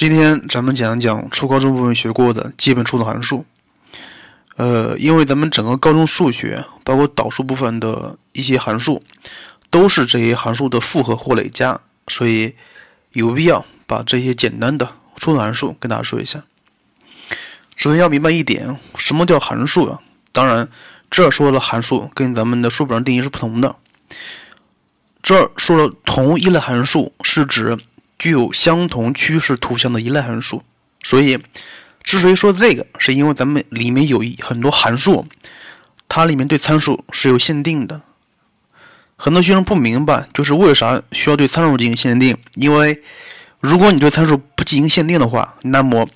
今天咱们讲一讲初高中部分学过的基本初等函数。呃，因为咱们整个高中数学，包括导数部分的一些函数，都是这些函数的复合或累加，所以有必要把这些简单的初等函数跟大家说一下。首先要明白一点，什么叫函数啊？当然，这儿说的函数跟咱们的书本上定义是不同的。这儿说的同一类函数是指具有相同趋势图像的一类函数。所以，之所以说这个，是因为咱们里面有一很多函数，它里面对参数是有限定的。很多学生不明白，就是为啥需要对参数进行限定？因为如果你对参数不进行限定的话，那么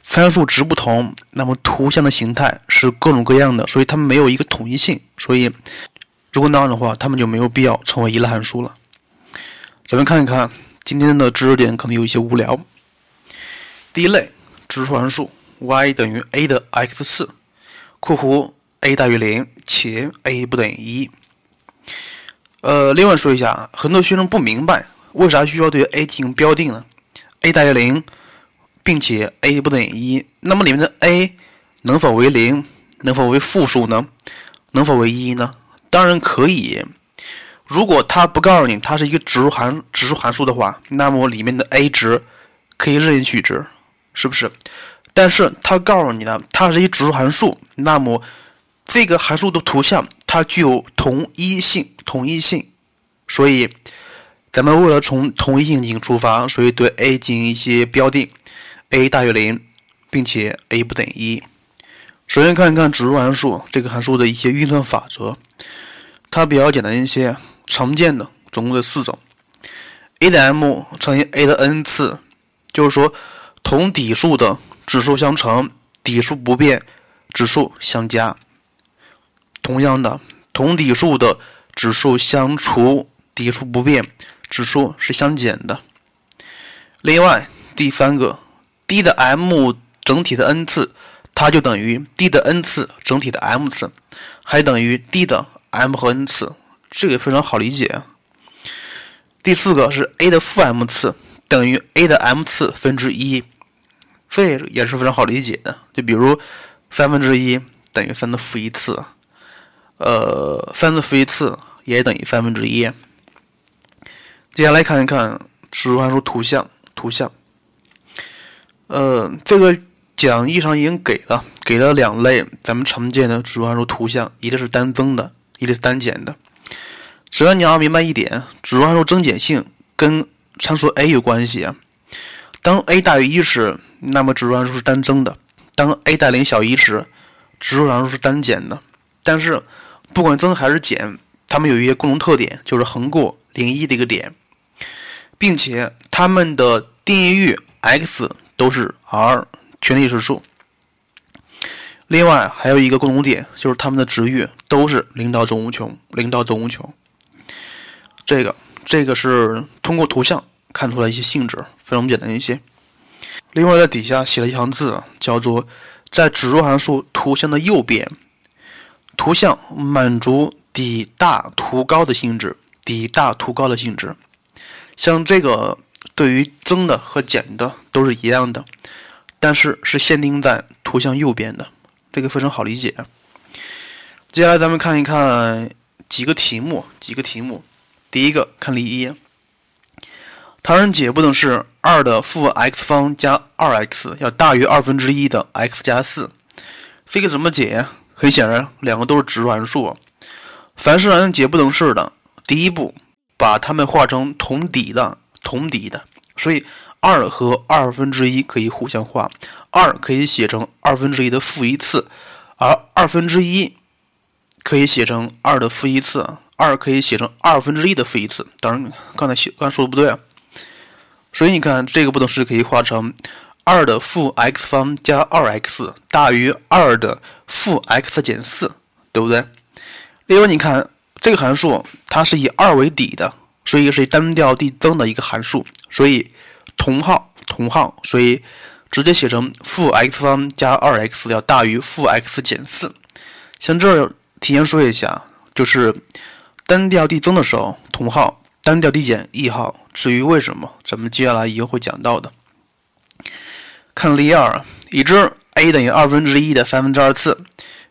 参数值不同，那么图像的形态是各种各样的，所以它们没有一个统一性。所以，如果那样的话，它们就没有必要成为一类函数了。咱们看一看今天的知识点，可能有一些无聊。第一类，指数函数 y 等于 a 的 x 次（括弧 a 大于零且 a 不等于一）。呃，另外说一下，很多学生不明白为啥需要对 a 进行标定呢？a 大于零，并且 a 不等于一，那么里面的 a 能否为零？能否为负数呢？能否为一呢？当然可以。如果他不告诉你它是一个指数函指数函数的话，那么里面的 a 值可以任意取值，是不是？但是他告诉你呢，它是一指数函数，那么这个函数的图像它具有同一性，同一性。所以，咱们为了从同一性进行出发，所以对 a 进行一些标定，a 大于零，并且 a 不等于一。首先看一看指数函数这个函数的一些运算法则，它比较简单一些。常见的总共的四种：a 的 m 乘以 a 的 n 次，就是说同底数的指数相乘，底数不变，指数相加；同样的，同底数的指数相除，底数不变，指数是相减的。另外，第三个，d 的 m 整体的 n 次，它就等于 d 的 n 次整体的 m 次，还等于 d 的 m 和 n 次。这个非常好理解。第四个是 a 的负 m 次等于 a 的 m 次分之一，这也是非常好理解的。就比如三分之一等于三的负一次，呃，三的负一次也等于三分之一。接下来看一看指数函数图像，图像，呃，这个讲义上已经给了，给了两类咱们常见的指数函数图像，一个是单增的，一个是单减的。首先你要明白一点，指数函数增减性跟参数 a 有关系。当 a 大于一时，那么指数函数是单增的；当 a 大于零小于一时，指数函数是单减的。但是不管增还是减，它们有一些共同特点，就是横过零一的一个点，并且它们的定义域 x 都是 R 全体实数。另外还有一个共同点，就是它们的值域都是零到正无穷，零到正无穷。这个这个是通过图像看出来一些性质，非常简单一些。另外在底下写了一行字，叫做在指数函数图像的右边，图像满足底大图高的性质，底大图高的性质。像这个对于增的和减的都是一样的，但是是限定在图像右边的，这个非常好理解。接下来咱们看一看几个题目，几个题目。第一个看例一，唐人解不等式二的负 x 方加二 x 要大于二分之一的 x 加四，这个怎么解？很显然，两个都是指数函数。凡是让人解不等式的，第一步把它们化成同底的，同底的。所以二和二分之一可以互相化，二可以写成二分之一的负一次，而二分之一可以写成二的负一次。二可以写成二分之一的负一次，当然刚才写刚才说的不对啊。所以你看这个不等式可以化成二的负 x 方加二 x 大于二的负 x 减四，对不对？另外你看这个函数它是以二为底的，所以是单调递增的一个函数，所以同号同号，所以直接写成负 x 方加二 x 要大于负 x 减四。像这儿提前说一下，就是。单调递增的时候，同号；单调递减，异号。至于为什么，咱们接下来也会讲到的。看例二，已知 a 等于二分之一的三分之二次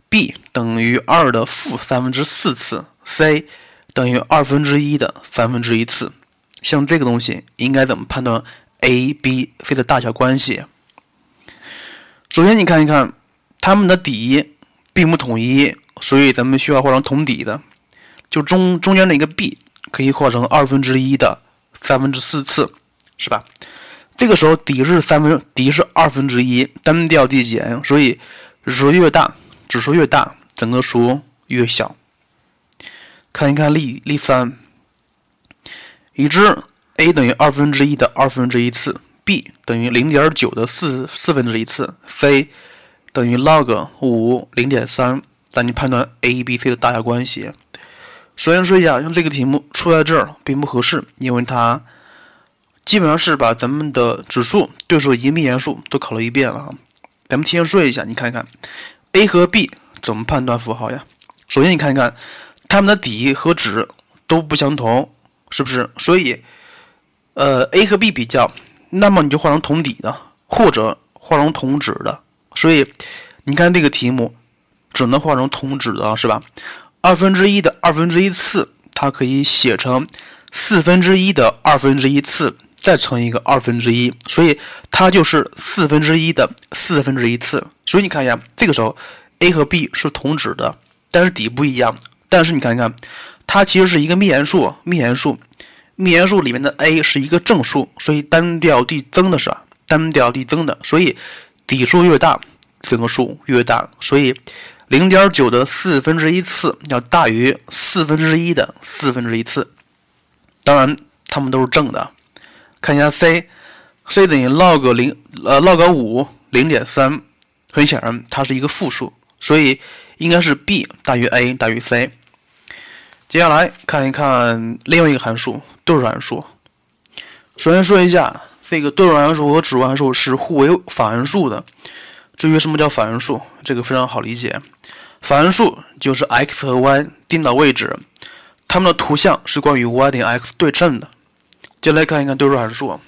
，b 等于二的负三分之四次，c 等于二分之一的三分之一次。像这个东西应该怎么判断 a、b、c 的大小关系？首先，你看一看它们的底并不统一，所以咱们需要画成同底的。就中中间的一个 b 可以化成二分之一的三分之四次，是吧？这个时候底是三分，底是二分之一，单调递减，所以指数越大，指数越大，整个数越小。看一看例例三。已知 a 等于二分之一的二分之一次，b 等于零点九的四四分之一次，c 等于 log 五零点三，让你判断 a、b、c 的大小关系。首先说一下，像这个题目出在这儿并不合适，因为它基本上是把咱们的指数、对数、一幂函数都考了一遍了啊。咱们提前说一下，你看看 a 和 b 怎么判断符号呀？首先你看看它们的底和值都不相同。是不是？所以，呃，a 和 b 比较，那么你就画成同底的，或者画成同值的。所以，你看这个题目只能画成同值的，是吧？二分之一的二分之一次，它可以写成四分之一的二分之一次，再乘一个二分之一，所以它就是四分之一的四分之一次。所以你看一下，这个时候 a 和 b 是同值的，但是底不一样。但是你看一看。它其实是一个幂函数，幂函数，幂函数里面的 a 是一个正数，所以单调递增的是吧？单调递增的，所以底数越大，整个数越大。所以零点九的四分之一次要大于四分之一的四分之一次。当然，它们都是正的。看一下 c，c 等于 log 零呃 log 五零点三，很显然它是一个负数，所以应该是 b 大于 a 大于 c。接下来看一看另外一个函数对数函数。首先说一下，这个对数函数和指数函数是互为反函数的。至于什么叫反函数，这个非常好理解。反函数就是 x 和 y 定的位置，它们的图像是关于 y 等于 x 对称的。接来看一看对数函数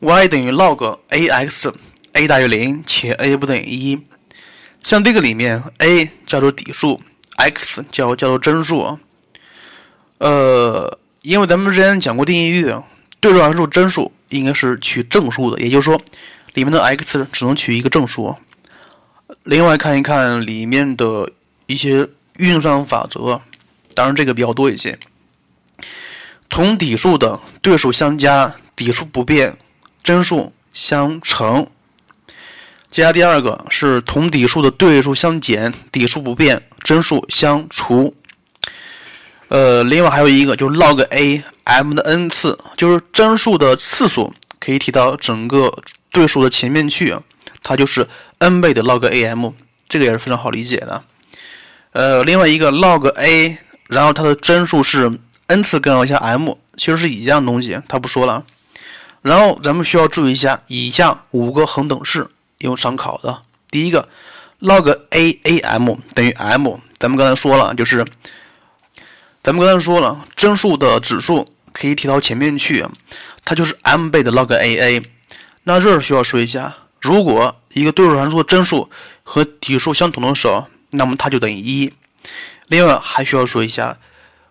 ，y 等于 log ax，a 大于零且 a 不等于一。像这个里面，a 叫做底数，x 叫叫做真数。呃，因为咱们之前讲过定义域，对数函数真数应该是取正数的，也就是说，里面的 x 只能取一个正数。另外看一看里面的一些运算法则，当然这个比较多一些。同底数的对数相加，底数不变，真数相乘。接下第二个是同底数的对数相减，底数不变，真数相除。呃，另外还有一个就是 log a m 的 n 次，就是真数的次数可以提到整个对数的前面去，它就是 n 倍的 log a m，这个也是非常好理解的。呃，另外一个 log a，然后它的真数是 n 次根号加 m，其实是一样东西，它不说了。然后咱们需要注意一下以下五个恒等式，因为常考的。第一个 log a a m 等于 m，咱们刚才说了就是。咱们刚才说了，真数的指数可以提到前面去，它就是 m 倍的 log a a。那这儿需要说一下，如果一个对数函数的真数和底数相同的时候，那么它就等于一。另外还需要说一下，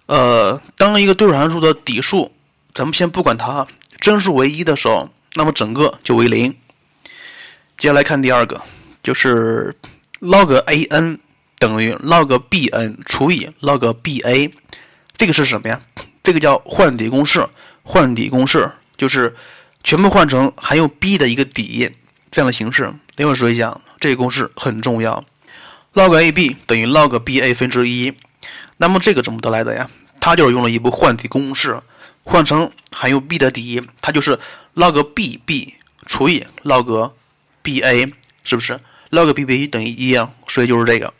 呃，当一个对数函数的底数，咱们先不管它，真数为一的时候，那么整个就为零。接下来看第二个，就是 log a n 等于 log b n 除以 log b a。这个是什么呀？这个叫换底公式。换底公式就是全部换成含有 b 的一个底这样的形式。另外说一下，这个公式很重要。log a b 等于 log b a 分之一。那么这个怎么得来的呀？它就是用了一步换底公式，换成含有 b 的底，它就是 log b b 除以 log b a，是不是？log b b 等于一啊，所以就是这个。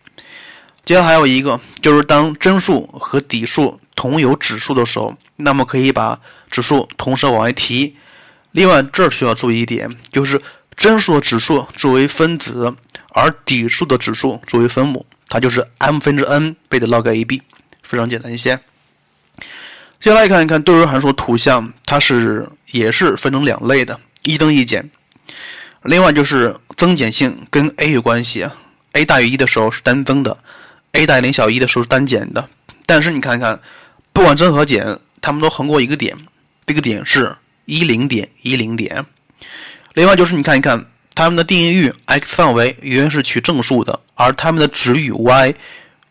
接下来还有一个，就是当真数和底数。同有指数的时候，那么可以把指数同时往外提。另外，这儿需要注意一点，就是真数的指数作为分子，而底数的指数作为分母，它就是 m 分之 n 倍的 log a b，非常简单一些。接下来看一看对数函数图像，它是也是分成两类的，一增一减。另外就是增减性跟 a 有关系，a 大于一的时候是单增的，a 大于零小于一的时候是单减的。但是你看看，不管增和减，它们都横过一个点，这个点是一零点一零点。另外就是你看一看，它们的定义域 x 范围永远是取正数的，而它们的值域 y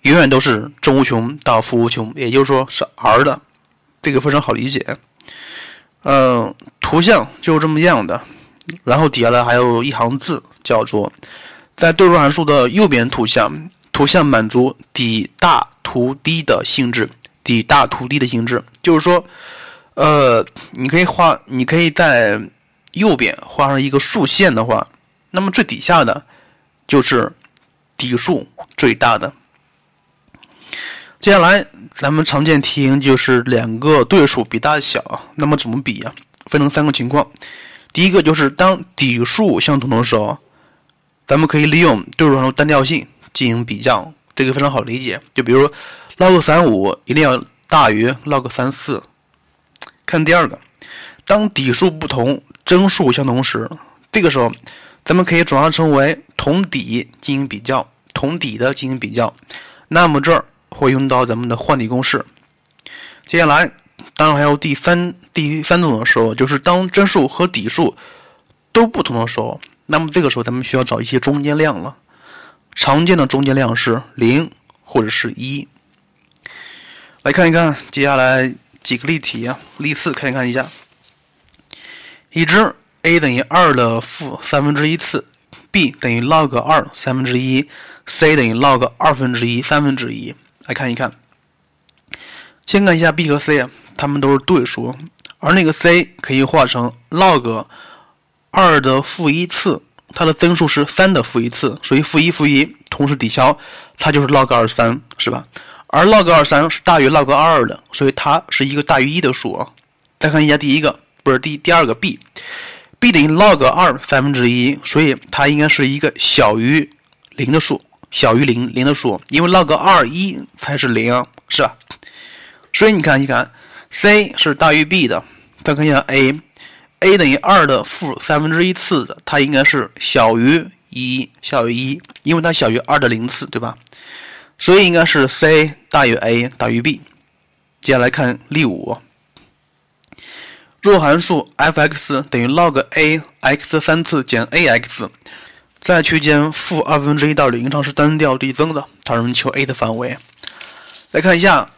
永远都是正无穷到负无穷，也就是说是 r 的。这个非常好理解。嗯，图像就是这么样的。然后底下呢还有一行字，叫做在对数函数的右边图像，图像满足底大图低的性质，底大图低的性质，就是说，呃，你可以画，你可以在右边画上一个竖线的话，那么最底下的就是底数最大的。接下来咱们常见题型就是两个对数比大小，那么怎么比呀？分成三个情况。第一个就是当底数相同的时候，咱们可以利用对数函数单调性进行比较，这个非常好理解。就比如 log 三五一定要大于 log 三四。看第二个，当底数不同，真数相同时，这个时候咱们可以转化成为同底进行比较，同底的进行比较。那么这儿会用到咱们的换底公式。接下来。当然还有第三第三种的时候，就是当真数和底数都不同的时候，那么这个时候咱们需要找一些中间量了。常见的中间量是零或者是一。来看一看接下来几个例题啊，例四看一看一下。已知 a 等于二的负三分之一次，b 等于 log 二三分之一，c 等于 log 二分之一三分之一。来看一看，先看一下 b 和 c 啊。它们都是对数，而那个 c 可以化成 log 二的负一次，它的增数是三的负一次，所以负一负一同时抵消，它就是 log 二三，是吧？而 log 二三是大于 log 二二的，所以它是一个大于一的数啊。再看一下第一个，不是第第二个 b，b 等于 log 二三分之一，所以它应该是一个小于零的数，小于零零的数，因为 log 二一才是零，是？所以你看一看。c 是大于 b 的，再看一下 a，a 等于二的负三分之一次的，它应该是小于一，小于一，因为它小于二的零次，对吧？所以应该是 c 大于 a 大于 b。接下来看例五，若函数 f(x) 等于 log a x 三次减 a x，在区间负二分之一到零上是单调递增的，它让求 a 的范围。来看一下。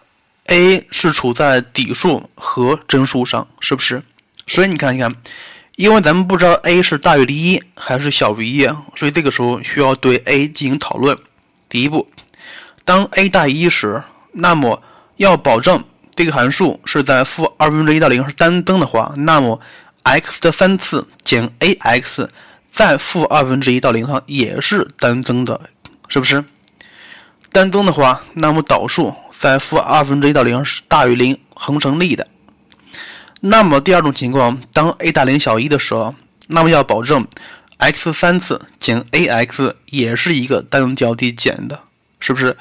a 是处在底数和真数上，是不是？所以你看一看，因为咱们不知道 a 是大于一还是小于一，所以这个时候需要对 a 进行讨论。第一步，当 a 大于一时，那么要保证这个函数是在负二分之一到零是单增的话，那么 x 的三次减 ax 在负二分之一到零上也是单增的，是不是？单增的话，那么导数在负二分之一到零是大于零，恒成立的。那么第二种情况，当 a 大零小于一的时候，那么要保证 x 三次减 ax 也是一个单调递减的，是不是？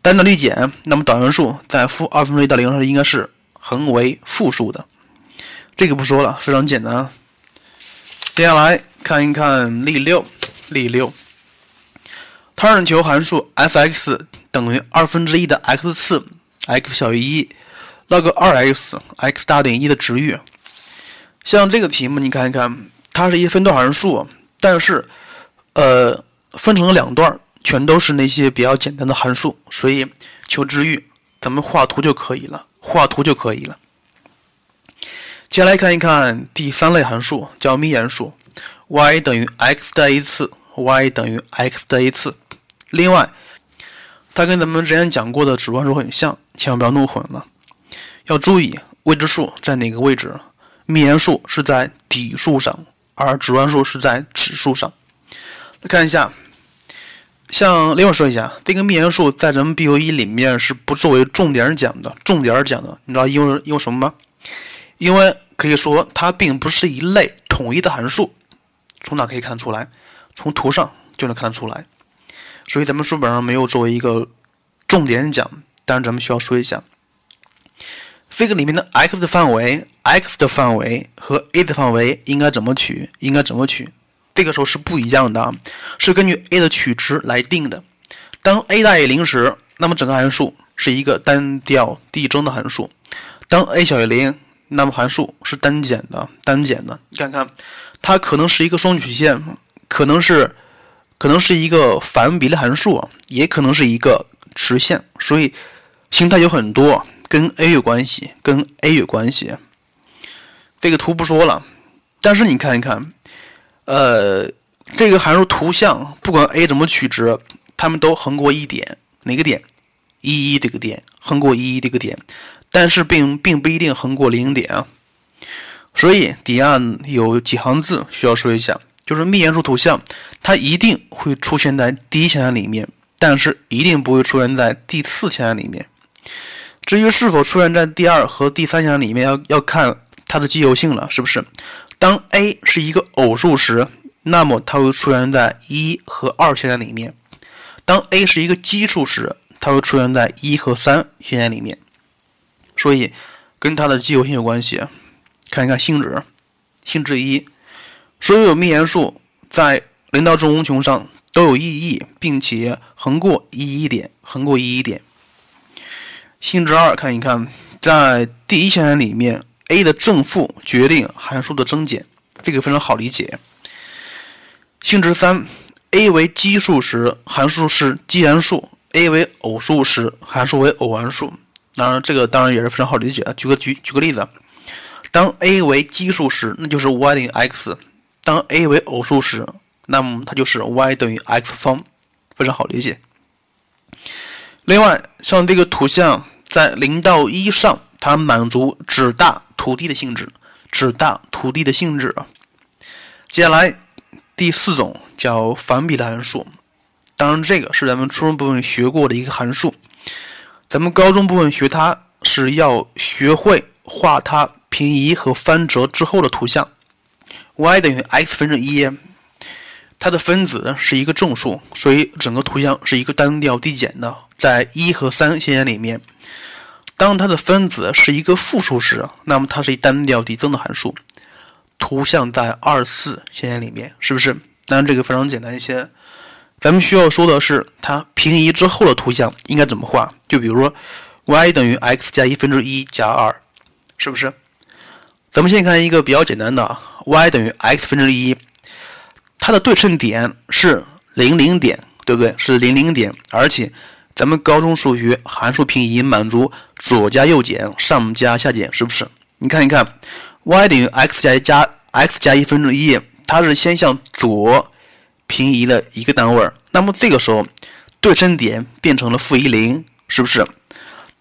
单调递减，那么导函数在负二分之一到零上应该是恒为负数的。这个不说了，非常简单。接下来看一看例六，例六。他让求函数 f(x) 等于二分之一的 x 次，x 小于一，log 二 x，x 大于一的值域。像这个题目，你看一看，它是一分段函数，但是，呃，分成了两段，全都是那些比较简单的函数，所以求值域，咱们画图就可以了，画图就可以了。接下来看一看第三类函数，叫幂函数，y 等于 x 的 a 次，y 等于 x 的 a 次。另外，它跟咱们之前讲过的指数函数很像，千万不要弄混了。要注意未知数在哪个位置，幂函数是在底数上，而指数函数是在指数上。来看一下，像另外说一下，这个幂函数在咱们 B O 一里面是不作为重点讲的，重点讲的，你知道因为因为什么吗？因为可以说它并不是一类统一的函数。从哪可以看得出来？从图上就能看得出来。所以咱们书本上没有作为一个重点讲，但是咱们需要说一下，这个里面的 x 的范围，x 的范围和 a 的范围应该怎么取？应该怎么取？这个时候是不一样的啊，是根据 a 的取值来定的。当 a 大于零时，那么整个函数是一个单调递增的函数；当 a 小于零，那么函数是单减的，单减的。你看看，它可能是一个双曲线，可能是可能是一个反比例函数，也可能是一个直线。所以形态有很多，跟 a 有关系，跟 a 有关系。这个图不说了，但是你看一看。呃，这个函数图像不管 a 怎么取值，它们都横过一点，哪个点？一一这个点，横过一一这个点，但是并并不一定横过零点啊。所以底下有几行字需要说一下，就是幂函数图像它一定会出现在第一象限里面，但是一定不会出现在第四象限里面。至于是否出现在第二和第三象限里面，要要看它的奇偶性了，是不是？当 a 是一个偶数时，那么它会出现在一和二象限里面；当 a 是一个奇数时，它会出现在一和三象限里面。所以跟它的奇偶性有关系。看一看性质，性质一：所有幂函数在零到正无穷上都有意义，并且横过一一点，横过一一点。性质二：看一看在第一象限里面。A 的正负决定函数的增减，这个非常好理解。性质三：a 为奇数时，函数是奇函数；a 为偶数时，函数为偶函数。当然，这个当然也是非常好理解的。举个举举个例子，当 a 为奇数时，那就是 y 等于 x；当 a 为偶数时，那么它就是 y 等于 x 方，非常好理解。另外，像这个图像在零到一上，它满足只大。土地的性质，只大土地的性质。接下来第四种叫反比例函数，当然这个是咱们初中部分学过的一个函数。咱们高中部分学它是要学会画它平移和翻折之后的图像。y 等于 x 分之一，它的分子是一个正数，所以整个图像是一个单调递减的，在一和三象里面。当它的分子是一个负数时，那么它是一单调递增的函数。图像在二四象里面，是不是？当然这个非常简单一些。咱们需要说的是，它平移之后的图像应该怎么画？就比如说，y 等于 x 加一分之一加二，是不是？咱们先看一个比较简单的，y 等于 x 分之一，它的对称点是零零点，对不对？是零零点，而且。咱们高中数学函数平移满足左加右减，上加下减，是不是？你看一看，y 等于 x 加一加 x 加一分之一，它是先向左平移了一个单位，那么这个时候对称点变成了负一零，是不是？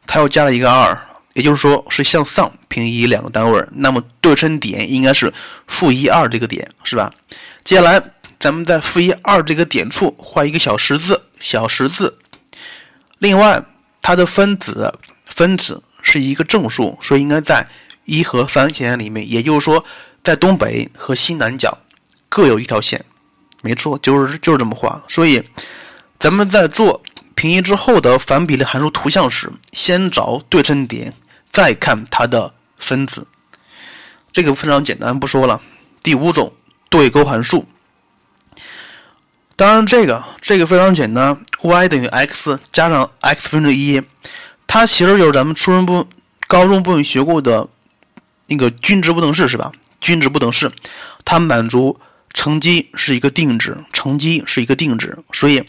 它又加了一个二，也就是说是向上平移两个单位，那么对称点应该是负一二这个点，是吧？接下来咱们在负一二这个点处画一个小十字，小十字。另外，它的分子分子是一个正数，所以应该在一和三象限里面。也就是说，在东北和西南角各有一条线。没错，就是就是这么画。所以，咱们在做平移之后的反比例函数图像时，先找对称点，再看它的分子。这个非常简单，不说了。第五种对勾函数。当然，这个这个非常简单，y 等于 x 加上 x 分之一，它其实就是咱们初中部、高中部分学过的那个均值不等式，是吧？均值不等式，它满足乘积是一个定值，乘积是一个定值，所以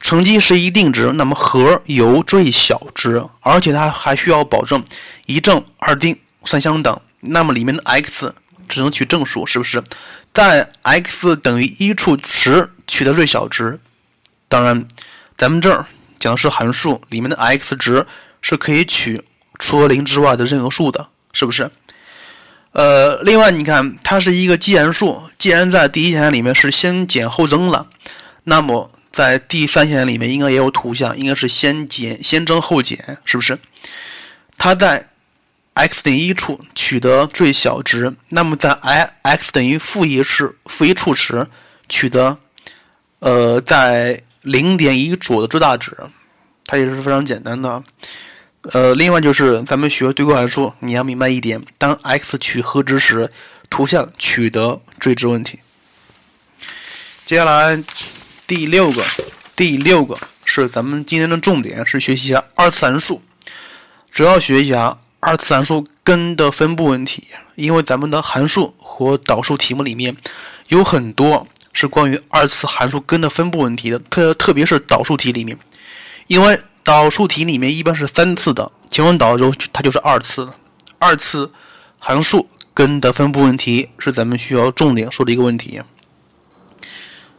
乘积是一定值，那么和有最小值，而且它还需要保证一正二定三相等，那么里面的 x 只能取正数，是不是？在 x 等于一处时。取得最小值，当然，咱们这儿讲的是函数里面的 x 值是可以取除了零之外的任何数的，是不是？呃，另外你看，它是一个奇函数，既然在第一象限里面是先减后增了，那么在第三象限里面应该也有图像，应该是先减先增后减，是不是？它在 x 等于一处取得最小值，那么在 i x 等于负一时负一处时取得。呃，在零点一左的最大值，它也是非常简单的。呃，另外就是咱们学对勾函数，你要明白一点：当 x 取和值时，图像取得最值问题。接下来第六个，第六个是咱们今天的重点，是学习一下二次函数，主要学习一下二次函数根的分布问题。因为咱们的函数和导数题目里面有很多是关于二次函数根的分布问题的，特特别是导数题里面，因为导数题里面一般是三次的，前面导之后它就是二次，二次函数根的分布问题是咱们需要重点说的一个问题。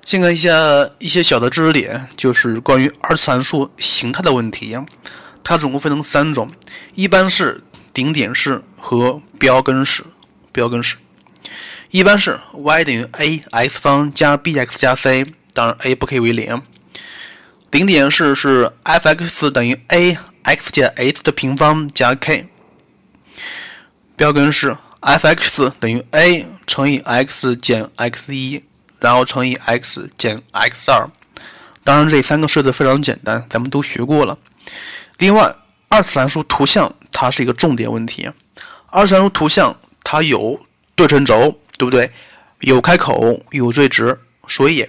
先看一下一些小的知识点，就是关于二次函数形态的问题。它总共分成三种，一般是顶点式和标根式。标根式一般是 y 等于 ax 方加 bx 加 c，当然 a 不可以为零。顶点式是 f(x) 等于 ax 减 h) 的平方加 k。标根式 f(x) 等于 a 乘以 x 减 x 一。然后乘以 x 减 x 二，当然这三个式子非常简单，咱们都学过了。另外，二次函数图像它是一个重点问题。二次函数图像它有对称轴，对不对？有开口，有最值，所以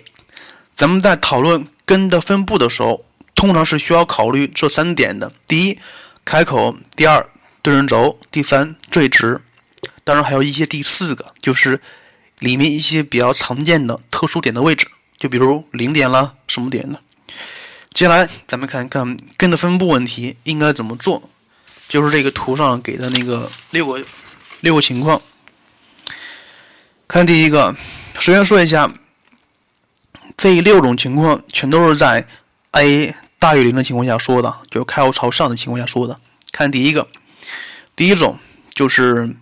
咱们在讨论根的分布的时候，通常是需要考虑这三点的：第一，开口；第二，对称轴；第三，最值。当然还有一些第四个，就是。里面一些比较常见的特殊点的位置，就比如零点啦，什么点的。接下来咱们看一看根的分布问题应该怎么做，就是这个图上给的那个六个六个情况。看第一个，首先说一下，这六种情况全都是在 a 大于零的情况下说的，就是开口朝上的情况下说的。看第一个，第一种就是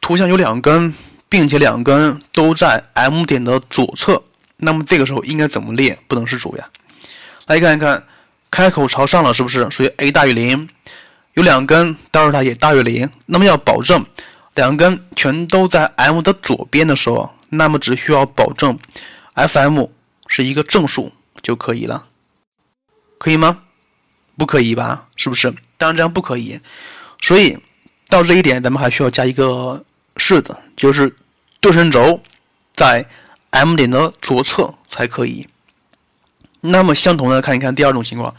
图像有两根。并且两根都在 M 点的左侧，那么这个时候应该怎么列？不等式主呀。来看一看，开口朝上了，是不是？所以 a 大于零，有两根德尔塔也大于零。那么要保证两根全都在 M 的左边的时候，那么只需要保证 Fm 是一个正数就可以了，可以吗？不可以吧？是不是？当然这样不可以。所以到这一点，咱们还需要加一个式子，就是。对称轴在 M 点的左侧才可以。那么相同的看一看第二种情况，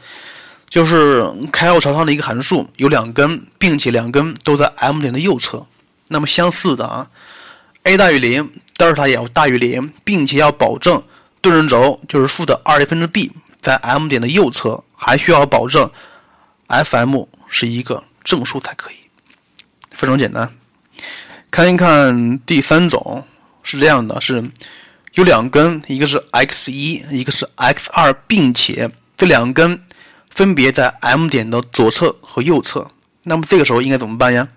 就是开口朝上的一个函数有两根，并且两根都在 M 点的右侧。那么相似的啊，a 大于零，德尔塔也要大于零，并且要保证对称轴就是负的二 a 分之 b 在 M 点的右侧，还需要保证 Fm 是一个正数才可以。非常简单。看一看第三种是这样的，是有两根，一个是 x 一，一个是 x 二，并且这两根分别在 M 点的左侧和右侧。那么这个时候应该怎么办呀？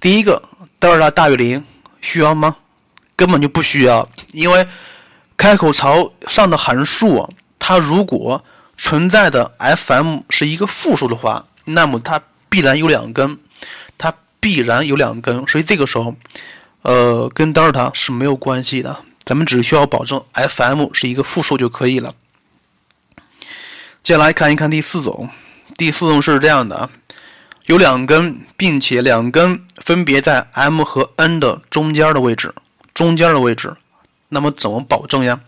第一个，德尔塔大于零，需要吗？根本就不需要，因为开口朝上的函数，它如果存在的 Fm 是一个负数的话，那么它必然有两根。它必然有两根，所以这个时候，呃，跟德尔塔是没有关系的。咱们只需要保证 Fm 是一个负数就可以了。接下来看一看第四种，第四种是这样的啊，有两根，并且两根分别在 M 和 N 的中间的位置，中间的位置，那么怎么保证呀？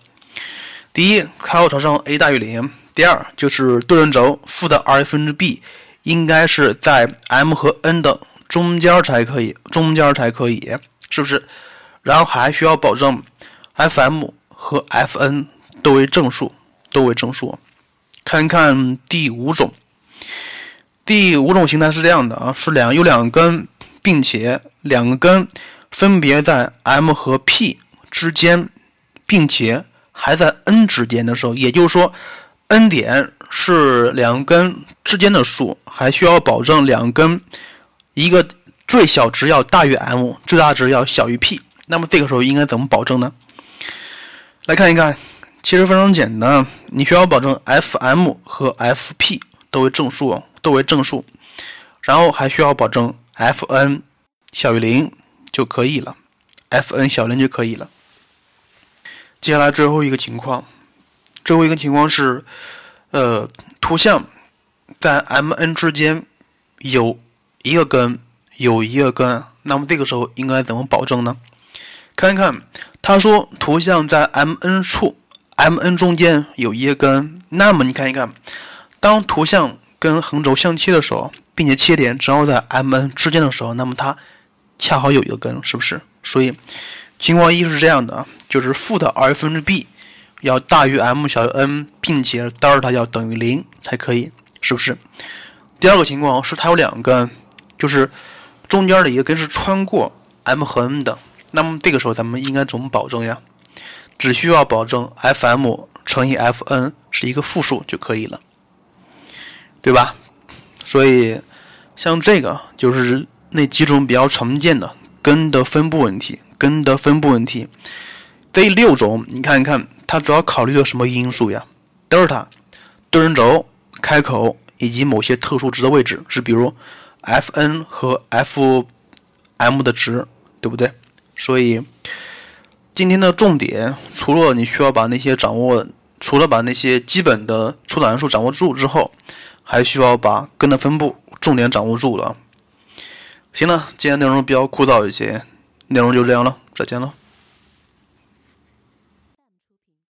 第一，开口朝上 a 大于零；第二，就是对称轴负的 r 分之 b 应该是在 M 和 N 的。中间才可以，中间才可以，是不是？然后还需要保证 Fm 和 Fn 都为正数，都为正数。看一看第五种，第五种形态是这样的啊，是两有两根，并且两根分别在 M 和 P 之间，并且还在 N 之间的时候，也就是说，N 点是两根之间的数，还需要保证两根。一个最小值要大于 m，最大值要小于 p。那么这个时候应该怎么保证呢？来看一看，其实非常简单，你需要保证 Fm 和 Fp 都为正数，都为正数，然后还需要保证 Fn 小于零就可以了，Fn 小于零就可以了。接下来最后一个情况，最后一个情况是，呃，图像在 Mn 之间有。一个根有一个根，那么这个时候应该怎么保证呢？看一看他说图像在 M N 处，M N 中间有一根，那么你看一看，当图像跟横轴相切的时候，并且切点正好在 M N 之间的时候，那么它恰好有一个根，是不是？所以情况一是这样的，就是负的二分之 b 要大于 m 小于 n，并且德尔塔要等于零才可以，是不是？第二个情况是它有两根，就是中间的一个根是穿过 m 和 n 的。那么这个时候咱们应该怎么保证呀？只需要保证 f_m 乘以 f_n 是一个负数就可以了，对吧？所以像这个就是那几种比较常见的根的分布问题，根的分布问题。这六种你看一看，它主要考虑的什么因素呀？德尔塔、对称轴、开口。以及某些特殊值的位置是，比如 f_n 和 f_m 的值，对不对？所以今天的重点，除了你需要把那些掌握，除了把那些基本的初等函数掌握住之后，还需要把根的分布重点掌握住了。行了，今天内容比较枯燥一些，内容就这样了，再见了。